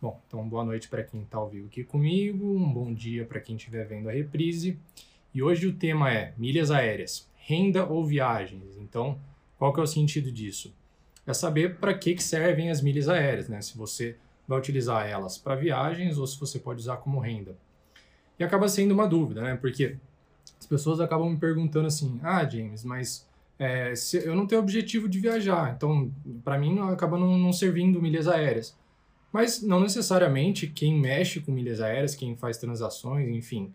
Bom, então boa noite para quem está ao vivo aqui comigo, um bom dia para quem estiver vendo a reprise. E hoje o tema é milhas aéreas, renda ou viagens. Então, qual que é o sentido disso? É saber para que, que servem as milhas aéreas, né? Se você vai utilizar elas para viagens ou se você pode usar como renda. E acaba sendo uma dúvida, né? Porque as pessoas acabam me perguntando assim: ah, James, mas é, eu não tenho objetivo de viajar, então para mim acaba não, não servindo milhas aéreas. Mas não necessariamente quem mexe com milhas aéreas, quem faz transações, enfim,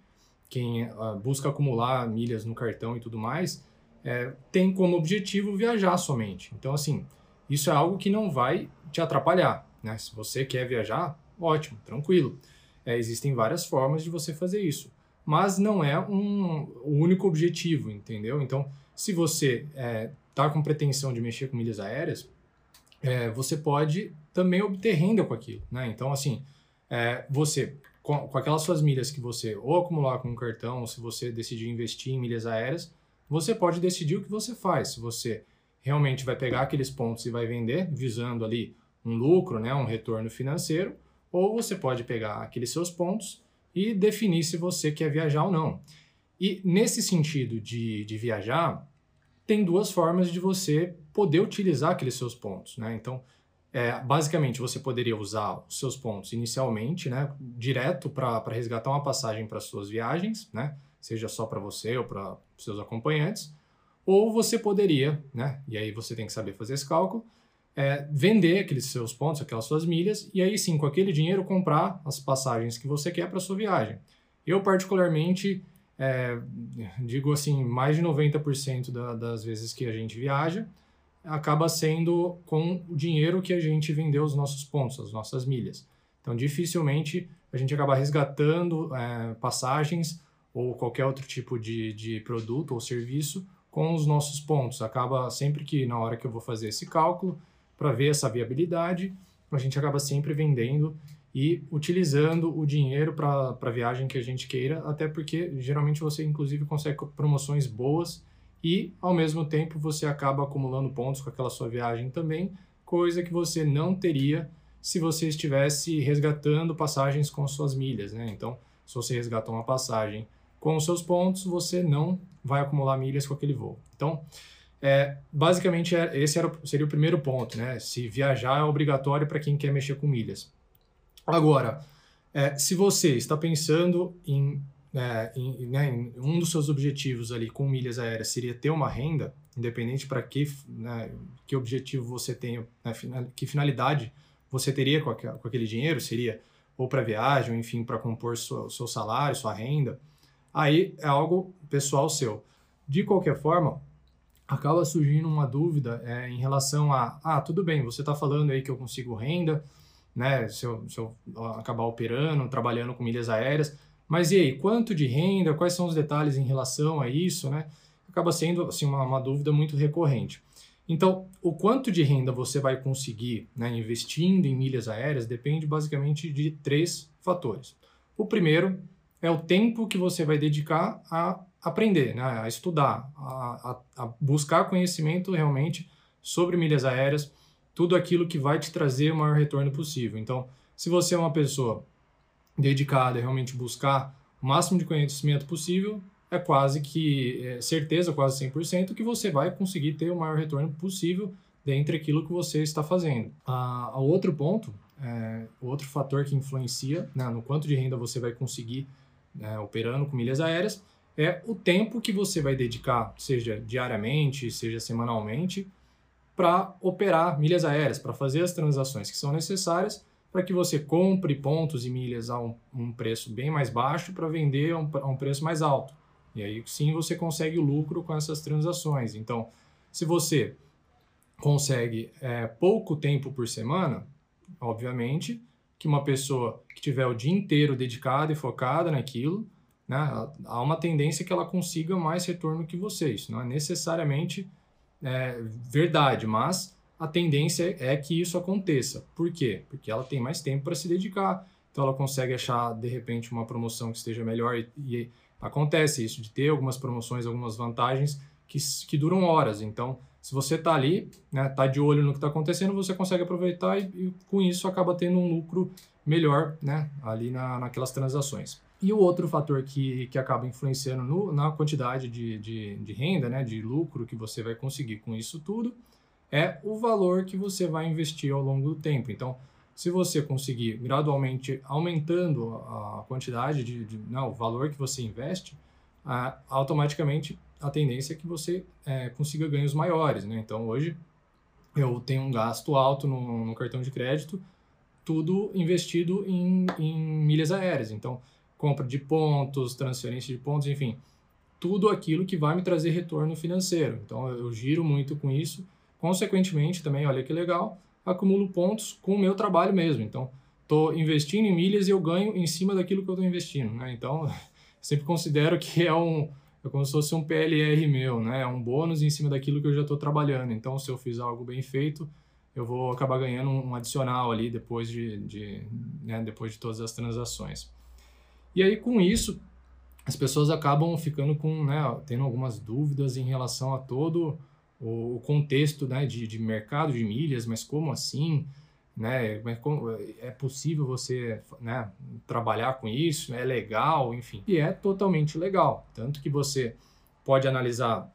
quem uh, busca acumular milhas no cartão e tudo mais, é, tem como objetivo viajar somente. Então, assim, isso é algo que não vai te atrapalhar. Né? Se você quer viajar, ótimo, tranquilo. É, existem várias formas de você fazer isso, mas não é um, o único objetivo, entendeu? Então, se você está é, tá com pretensão de mexer com milhas aéreas, é, você pode também obter renda com aquilo. Né? Então, assim, é, você, com, com, aquelas suas milhas que você ou acumular com um cartão, ou se você decidir investir em milhas aéreas, você pode decidir o que você faz. Se você realmente vai pegar aqueles pontos e vai vender, visando ali um lucro, né, um retorno financeiro, ou você pode pegar aqueles seus pontos e definir se você quer viajar ou não. E nesse sentido de, de viajar, tem duas formas de você poder utilizar aqueles seus pontos. Né? Então, é, basicamente, você poderia usar os seus pontos inicialmente, né, direto para resgatar uma passagem para suas viagens, né, seja só para você ou para seus acompanhantes, ou você poderia, né, e aí você tem que saber fazer esse cálculo, é, vender aqueles seus pontos, aquelas suas milhas, e aí sim, com aquele dinheiro, comprar as passagens que você quer para sua viagem. Eu, particularmente, é, digo assim, mais de 90% da, das vezes que a gente viaja, acaba sendo com o dinheiro que a gente vendeu os nossos pontos, as nossas milhas. Então, dificilmente a gente acaba resgatando é, passagens ou qualquer outro tipo de, de produto ou serviço com os nossos pontos. Acaba sempre que, na hora que eu vou fazer esse cálculo, para ver essa viabilidade, a gente acaba sempre vendendo e utilizando o dinheiro para a viagem que a gente queira, até porque geralmente você, inclusive, consegue promoções boas e, ao mesmo tempo, você acaba acumulando pontos com aquela sua viagem também, coisa que você não teria se você estivesse resgatando passagens com suas milhas, né? Então, se você resgatar uma passagem com os seus pontos, você não vai acumular milhas com aquele voo. Então, é, basicamente, é, esse era, seria o primeiro ponto, né? Se viajar é obrigatório para quem quer mexer com milhas. Agora, é, se você está pensando em é, em, né, um dos seus objetivos ali com milhas aéreas seria ter uma renda, independente para que, né, que objetivo você tem, né, que finalidade você teria com, aquele, com aquele dinheiro, seria ou para viagem, ou enfim, para compor seu, seu salário, sua renda, aí é algo pessoal seu. De qualquer forma, acaba surgindo uma dúvida é, em relação a, ah, tudo bem, você está falando aí que eu consigo renda, né, se eu, se eu acabar operando, trabalhando com milhas aéreas, mas e aí, quanto de renda, quais são os detalhes em relação a isso, né? Acaba sendo assim, uma, uma dúvida muito recorrente. Então, o quanto de renda você vai conseguir né, investindo em milhas aéreas depende basicamente de três fatores. O primeiro é o tempo que você vai dedicar a aprender, né, a estudar, a, a, a buscar conhecimento realmente sobre milhas aéreas, tudo aquilo que vai te trazer o maior retorno possível. Então, se você é uma pessoa dedicada a realmente buscar o máximo de conhecimento possível, é quase que é certeza, quase 100%, que você vai conseguir ter o maior retorno possível dentre aquilo que você está fazendo. A, a outro ponto, é, outro fator que influencia né, no quanto de renda você vai conseguir né, operando com milhas aéreas é o tempo que você vai dedicar, seja diariamente, seja semanalmente, para operar milhas aéreas, para fazer as transações que são necessárias para que você compre pontos e milhas a um, um preço bem mais baixo para vender a um, a um, preço mais alto. E aí sim você consegue o lucro com essas transações. Então, se você consegue é, pouco tempo por semana, obviamente que uma pessoa que tiver o dia inteiro dedicada e focada naquilo, né, há uma tendência que ela consiga mais retorno que você. Isso não é necessariamente é, verdade, mas a tendência é que isso aconteça. Por quê? Porque ela tem mais tempo para se dedicar, então ela consegue achar de repente uma promoção que esteja melhor e, e acontece isso de ter algumas promoções, algumas vantagens que, que duram horas. Então, se você está ali, né, tá de olho no que está acontecendo, você consegue aproveitar e, e, com isso acaba tendo um lucro melhor né, ali na, naquelas transações. E o outro fator que, que acaba influenciando no, na quantidade de, de, de renda, né, de lucro que você vai conseguir com isso tudo, é o valor que você vai investir ao longo do tempo. Então, se você conseguir gradualmente aumentando a quantidade de, de não, o valor que você investe, automaticamente a tendência é que você é, consiga ganhos maiores. Né? Então, hoje eu tenho um gasto alto no, no cartão de crédito, tudo investido em, em milhas aéreas. Então, compra de pontos, transferência de pontos, enfim, tudo aquilo que vai me trazer retorno financeiro. Então, eu giro muito com isso Consequentemente, também, olha que legal, acumulo pontos com o meu trabalho mesmo. Então, estou investindo em milhas e eu ganho em cima daquilo que eu estou investindo. Né? Então, sempre considero que é um é como se fosse um PLR meu, né? É um bônus em cima daquilo que eu já estou trabalhando. Então, se eu fiz algo bem feito, eu vou acabar ganhando um adicional ali depois de, de né? depois de todas as transações. E aí, com isso, as pessoas acabam ficando com, né, tendo algumas dúvidas em relação a todo o, o contexto né, de, de mercado de milhas, mas como assim? Né, é possível você né, trabalhar com isso? É legal, enfim. E é totalmente legal. Tanto que você pode analisar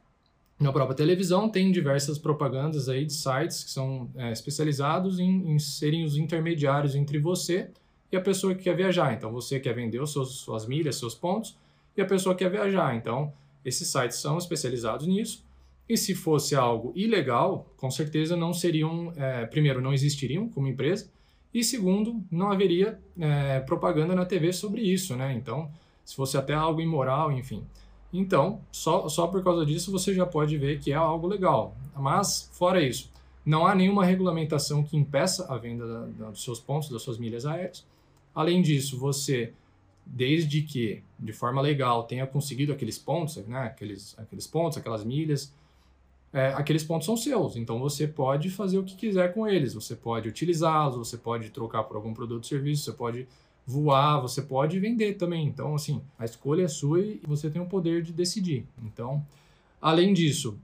na própria televisão, tem diversas propagandas aí de sites que são é, especializados em, em serem os intermediários entre você e a pessoa que quer viajar. Então, você quer vender os seus, suas milhas, seus pontos, e a pessoa quer viajar. Então, esses sites são especializados nisso e se fosse algo ilegal, com certeza não seriam, é, primeiro, não existiriam como empresa, e segundo, não haveria é, propaganda na TV sobre isso, né? Então, se fosse até algo imoral, enfim. Então, só, só por causa disso você já pode ver que é algo legal. Mas, fora isso, não há nenhuma regulamentação que impeça a venda da, da, dos seus pontos, das suas milhas aéreas. Além disso, você, desde que de forma legal tenha conseguido aqueles pontos, né? aqueles, aqueles pontos, aquelas milhas, é, aqueles pontos são seus, então você pode fazer o que quiser com eles. Você pode utilizá-los, você pode trocar por algum produto ou serviço, você pode voar, você pode vender também. Então, assim, a escolha é sua e você tem o poder de decidir. Então, além disso,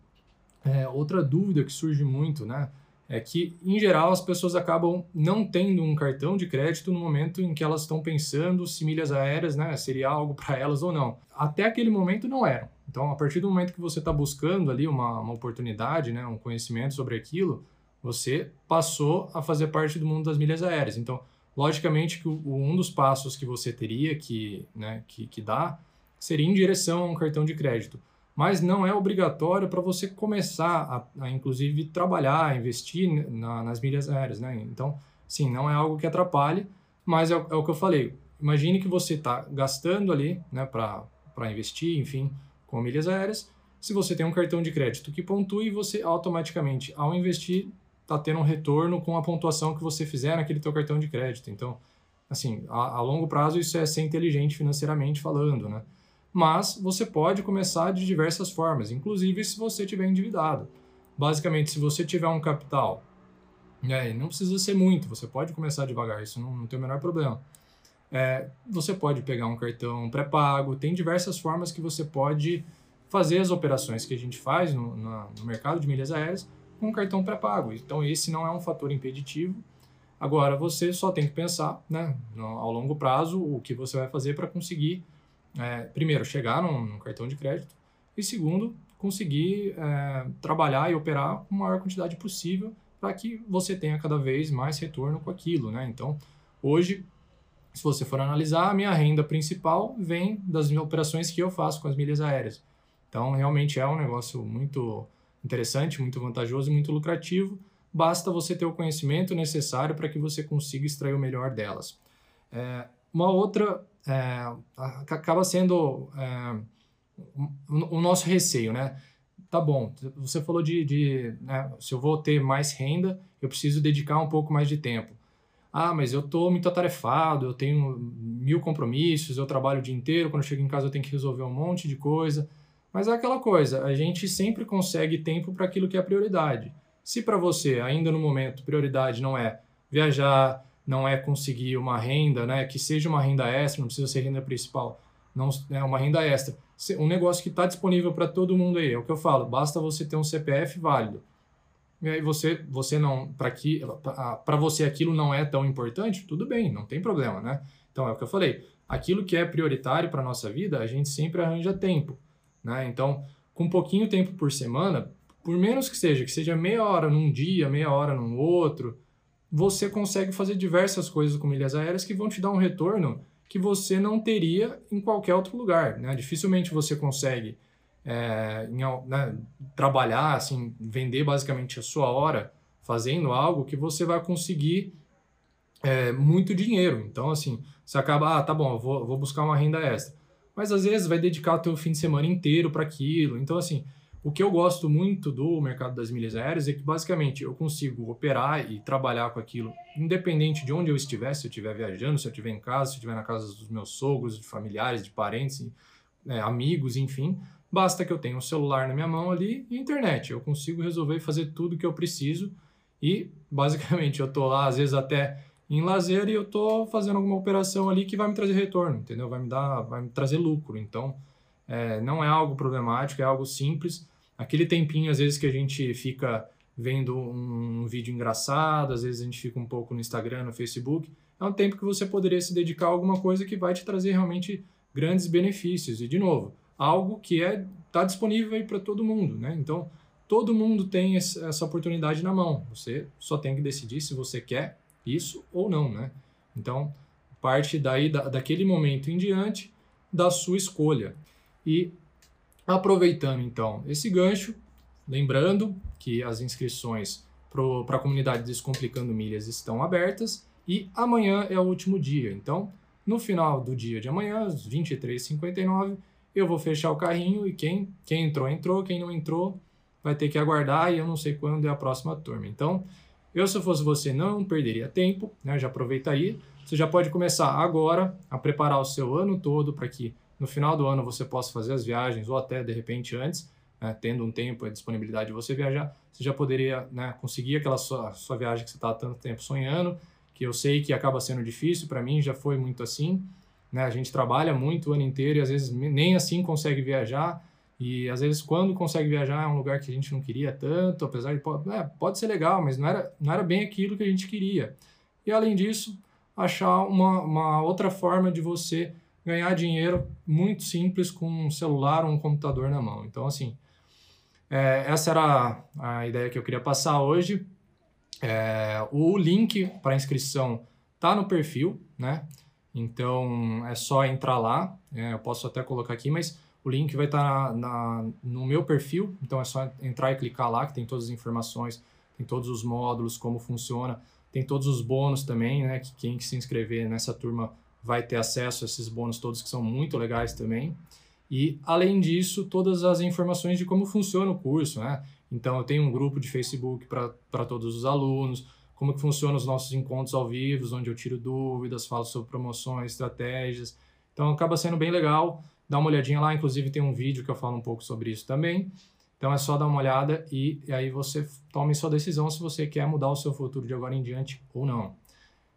é, outra dúvida que surge muito, né? é que, em geral, as pessoas acabam não tendo um cartão de crédito no momento em que elas estão pensando se milhas aéreas né, seria algo para elas ou não. Até aquele momento não eram. Então, a partir do momento que você está buscando ali uma, uma oportunidade, né, um conhecimento sobre aquilo, você passou a fazer parte do mundo das milhas aéreas. Então, logicamente que o, um dos passos que você teria que, né, que, que dar seria em direção a um cartão de crédito mas não é obrigatório para você começar a, a, inclusive, trabalhar, investir na, nas milhas aéreas, né? Então, sim, não é algo que atrapalhe, mas é, é o que eu falei. Imagine que você está gastando ali, né, para investir, enfim, com milhas aéreas. Se você tem um cartão de crédito que pontue, você automaticamente, ao investir, está tendo um retorno com a pontuação que você fizer naquele teu cartão de crédito. Então, assim, a, a longo prazo isso é ser inteligente financeiramente falando, né? mas você pode começar de diversas formas, inclusive se você tiver endividado. Basicamente, se você tiver um capital, né, não precisa ser muito, você pode começar devagar, isso não, não tem o menor problema. É, você pode pegar um cartão pré-pago, tem diversas formas que você pode fazer as operações que a gente faz no, no mercado de milhas aéreas com um cartão pré-pago. Então, esse não é um fator impeditivo. Agora, você só tem que pensar, né, no, ao longo prazo, o que você vai fazer para conseguir é, primeiro, chegar num, num, cartão de crédito e, segundo, conseguir é, trabalhar e operar com a maior quantidade possível para que você tenha cada vez mais retorno com aquilo. Né? Então, hoje, se você for analisar, a minha renda principal vem das operações que eu faço com as milhas aéreas. Então, realmente é um negócio muito interessante, muito vantajoso e muito lucrativo. Basta você ter o conhecimento necessário para que você consiga extrair o melhor delas. É, uma outra é, acaba sendo é, o, nosso receio, né? Tá bom, você falou de, de né, se eu vou ter mais renda, eu preciso dedicar um pouco mais de tempo. Ah, mas eu estou muito atarefado, eu tenho mil compromissos, eu trabalho o dia inteiro, quando eu chego em casa eu tenho que resolver um monte de coisa. Mas é aquela coisa, a gente sempre consegue tempo para aquilo que é prioridade. Se para você, ainda no momento, prioridade não é viajar, não é conseguir uma renda, né, que seja uma renda extra, não precisa ser renda principal, não é uma renda extra. Um negócio que está disponível para todo mundo aí, é o que eu falo, basta você ter um CPF válido. E aí você, você não, para você aquilo não é tão importante, tudo bem, não tem problema, né? Então é o que eu falei, aquilo que é prioritário para nossa vida, a gente sempre arranja tempo, né? Então, com pouquinho tempo por semana, por menos que seja, que seja meia hora num dia, meia hora num outro, você consegue fazer diversas coisas com milhas aéreas que vão te dar um retorno que você não teria em qualquer outro lugar, né? Dificilmente você consegue é, em, né, trabalhar, assim, vender basicamente a sua hora fazendo algo que você vai conseguir é, muito dinheiro. Então, assim, você acaba, ah, tá bom, vou, vou buscar uma renda extra. Mas às vezes vai dedicar o teu fim de semana inteiro para aquilo. Então, assim, o que eu gosto muito do mercado das milhas aéreas é que basicamente eu consigo operar e trabalhar com aquilo, independente de onde eu estiver, se eu estiver viajando, se eu estiver em casa, se eu estiver na casa dos meus sogros, de familiares, de parentes, é, amigos, enfim. Basta que eu tenha um celular na minha mão ali e internet. Eu consigo resolver fazer tudo que eu preciso e basicamente eu tô lá às vezes até em lazer e eu tô fazendo alguma operação ali que vai me trazer retorno, entendeu? Vai me dar, vai me trazer lucro. Então, é, não é algo problemático, é algo simples. Aquele tempinho às vezes que a gente fica vendo um vídeo engraçado, às vezes a gente fica um pouco no Instagram, no Facebook, é um tempo que você poderia se dedicar a alguma coisa que vai te trazer realmente grandes benefícios. E de novo, algo que é está disponível aí para todo mundo, né? Então, todo mundo tem essa oportunidade na mão. Você só tem que decidir se você quer isso ou não, né? Então, parte daí da, daquele momento em diante da sua escolha. E aproveitando então esse gancho, lembrando que as inscrições para a comunidade Descomplicando Milhas estão abertas e amanhã é o último dia. Então, no final do dia de amanhã, às 23h59, eu vou fechar o carrinho e quem, quem entrou, entrou, quem não entrou vai ter que aguardar e eu não sei quando é a próxima turma. Então, eu se fosse você não perderia tempo, né? já aproveita aí. Você já pode começar agora a preparar o seu ano todo para que no final do ano você possa fazer as viagens ou até de repente antes, né? tendo um tempo e disponibilidade de você viajar, você já poderia né, conseguir aquela sua, sua viagem que você está há tanto tempo sonhando, que eu sei que acaba sendo difícil, para mim já foi muito assim, né? A gente trabalha muito o ano inteiro e às vezes nem assim consegue viajar. E às vezes quando consegue viajar é um lugar que a gente não queria tanto, apesar de é, pode ser legal, mas não era, não era bem aquilo que a gente queria. E além disso, achar uma, uma outra forma de você ganhar dinheiro muito simples com um celular ou um computador na mão. Então, assim, é, essa era a, a, ideia que eu queria passar hoje. É, o link para inscrição tá no perfil, né? Então é só entrar lá, é, eu posso até colocar aqui, mas o link vai estar na, no meu perfil, então é só entrar e clicar lá, que tem todas as informações, tem todos os módulos, como funciona, tem todos os bônus também, né? Que quem se inscrever nessa turma vai ter acesso a esses bônus todos que são muito legais também. E além disso, todas as informações de como funciona o curso, né? Então eu tenho um grupo de Facebook para todos os alunos, como que funcionam os nossos encontros ao vivo, onde eu tiro dúvidas, falo sobre promoções, estratégias. Então acaba sendo bem legal. Dá uma olhadinha lá, inclusive tem um vídeo que eu falo um pouco sobre isso também. Então é só dar uma olhada e, e aí você tome sua decisão se você quer mudar o seu futuro de agora em diante ou não.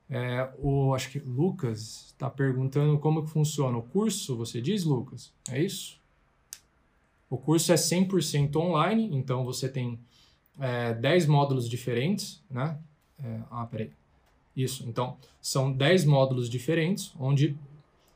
É, o, acho que Lucas está perguntando como que funciona o curso, você diz, Lucas? É isso? O curso é 100% online, então você tem é, 10 módulos diferentes, né? É, ah, peraí. Isso, então, são 10 módulos diferentes, onde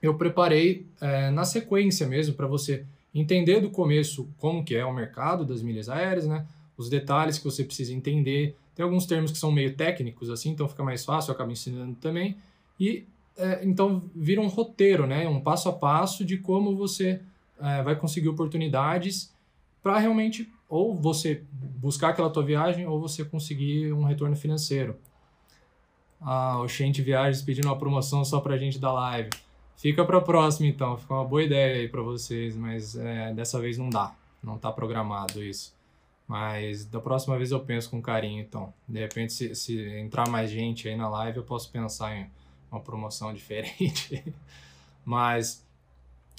eu preparei é, na sequência mesmo para você entender do começo como que é o mercado das milhas aéreas, né? Os detalhes que você precisa entender. Tem alguns termos que são meio técnicos, assim, então fica mais fácil, eu acabo ensinando também. E é, então vira um roteiro, né? Um passo a passo de como você é, vai conseguir oportunidades para realmente ou você buscar aquela tua viagem ou você conseguir um retorno financeiro. Ah, o Shente Viagens pedindo uma promoção só para a gente da live. Fica para a próxima então, fica uma boa ideia aí para vocês, mas é, dessa vez não dá, não está programado isso. Mas da próxima vez eu penso com carinho então. De repente, se, se entrar mais gente aí na live, eu posso pensar em uma promoção diferente. mas,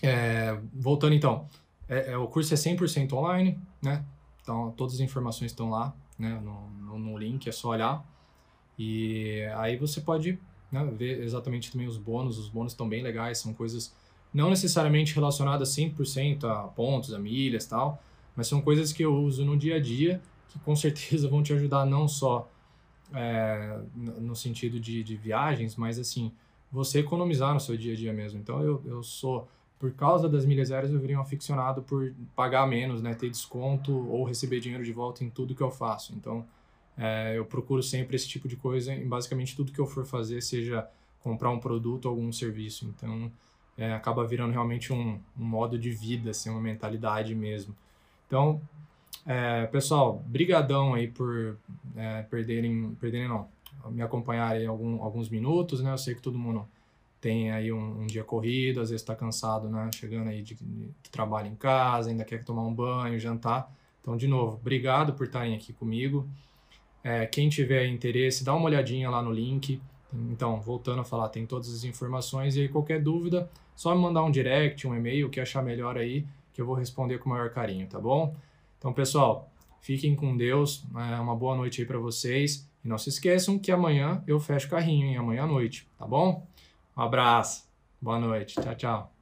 é, voltando então, é, é, o curso é 100% online, né? Então, todas as informações estão lá, né? No, no, no link, é só olhar. E aí você pode né, ver exatamente também os bônus. Os bônus estão bem legais, são coisas não necessariamente relacionadas 100% a pontos, a milhas tal, mas são coisas que eu uso no dia a dia que com certeza vão te ajudar não só é, no sentido de, de viagens, mas assim, você economizar no seu dia a dia mesmo. Então eu, eu sou, por causa das milhas aéreas, eu virei um aficionado por pagar menos, né, ter desconto ou receber dinheiro de volta em tudo que eu faço. Então é, eu procuro sempre esse tipo de coisa em basicamente tudo que eu for fazer, seja comprar um produto ou algum serviço. Então é, acaba virando realmente um, um modo de vida, assim, uma mentalidade mesmo. Então, é, pessoal, brigadão aí por é, perderem, perderem não, me acompanharem algum, alguns minutos, né? Eu sei que todo mundo tem aí um, um dia corrido, às vezes está cansado, né? Chegando aí de, de, trabalho em casa, ainda quer tomar um banho, jantar. Então, de novo, obrigado por estarem aqui comigo. É, quem tiver interesse, dá uma olhadinha lá no link. Então, voltando a falar, tem todas as informações e aí qualquer dúvida, só me mandar um direct, um e-mail, o que achar melhor aí, que eu vou responder com o maior carinho, tá bom? Então, pessoal, fiquem com Deus, é uma boa noite aí para vocês. E não se esqueçam que amanhã eu fecho carrinho, hein? Amanhã à noite, tá bom? Um abraço, boa noite, tchau, tchau.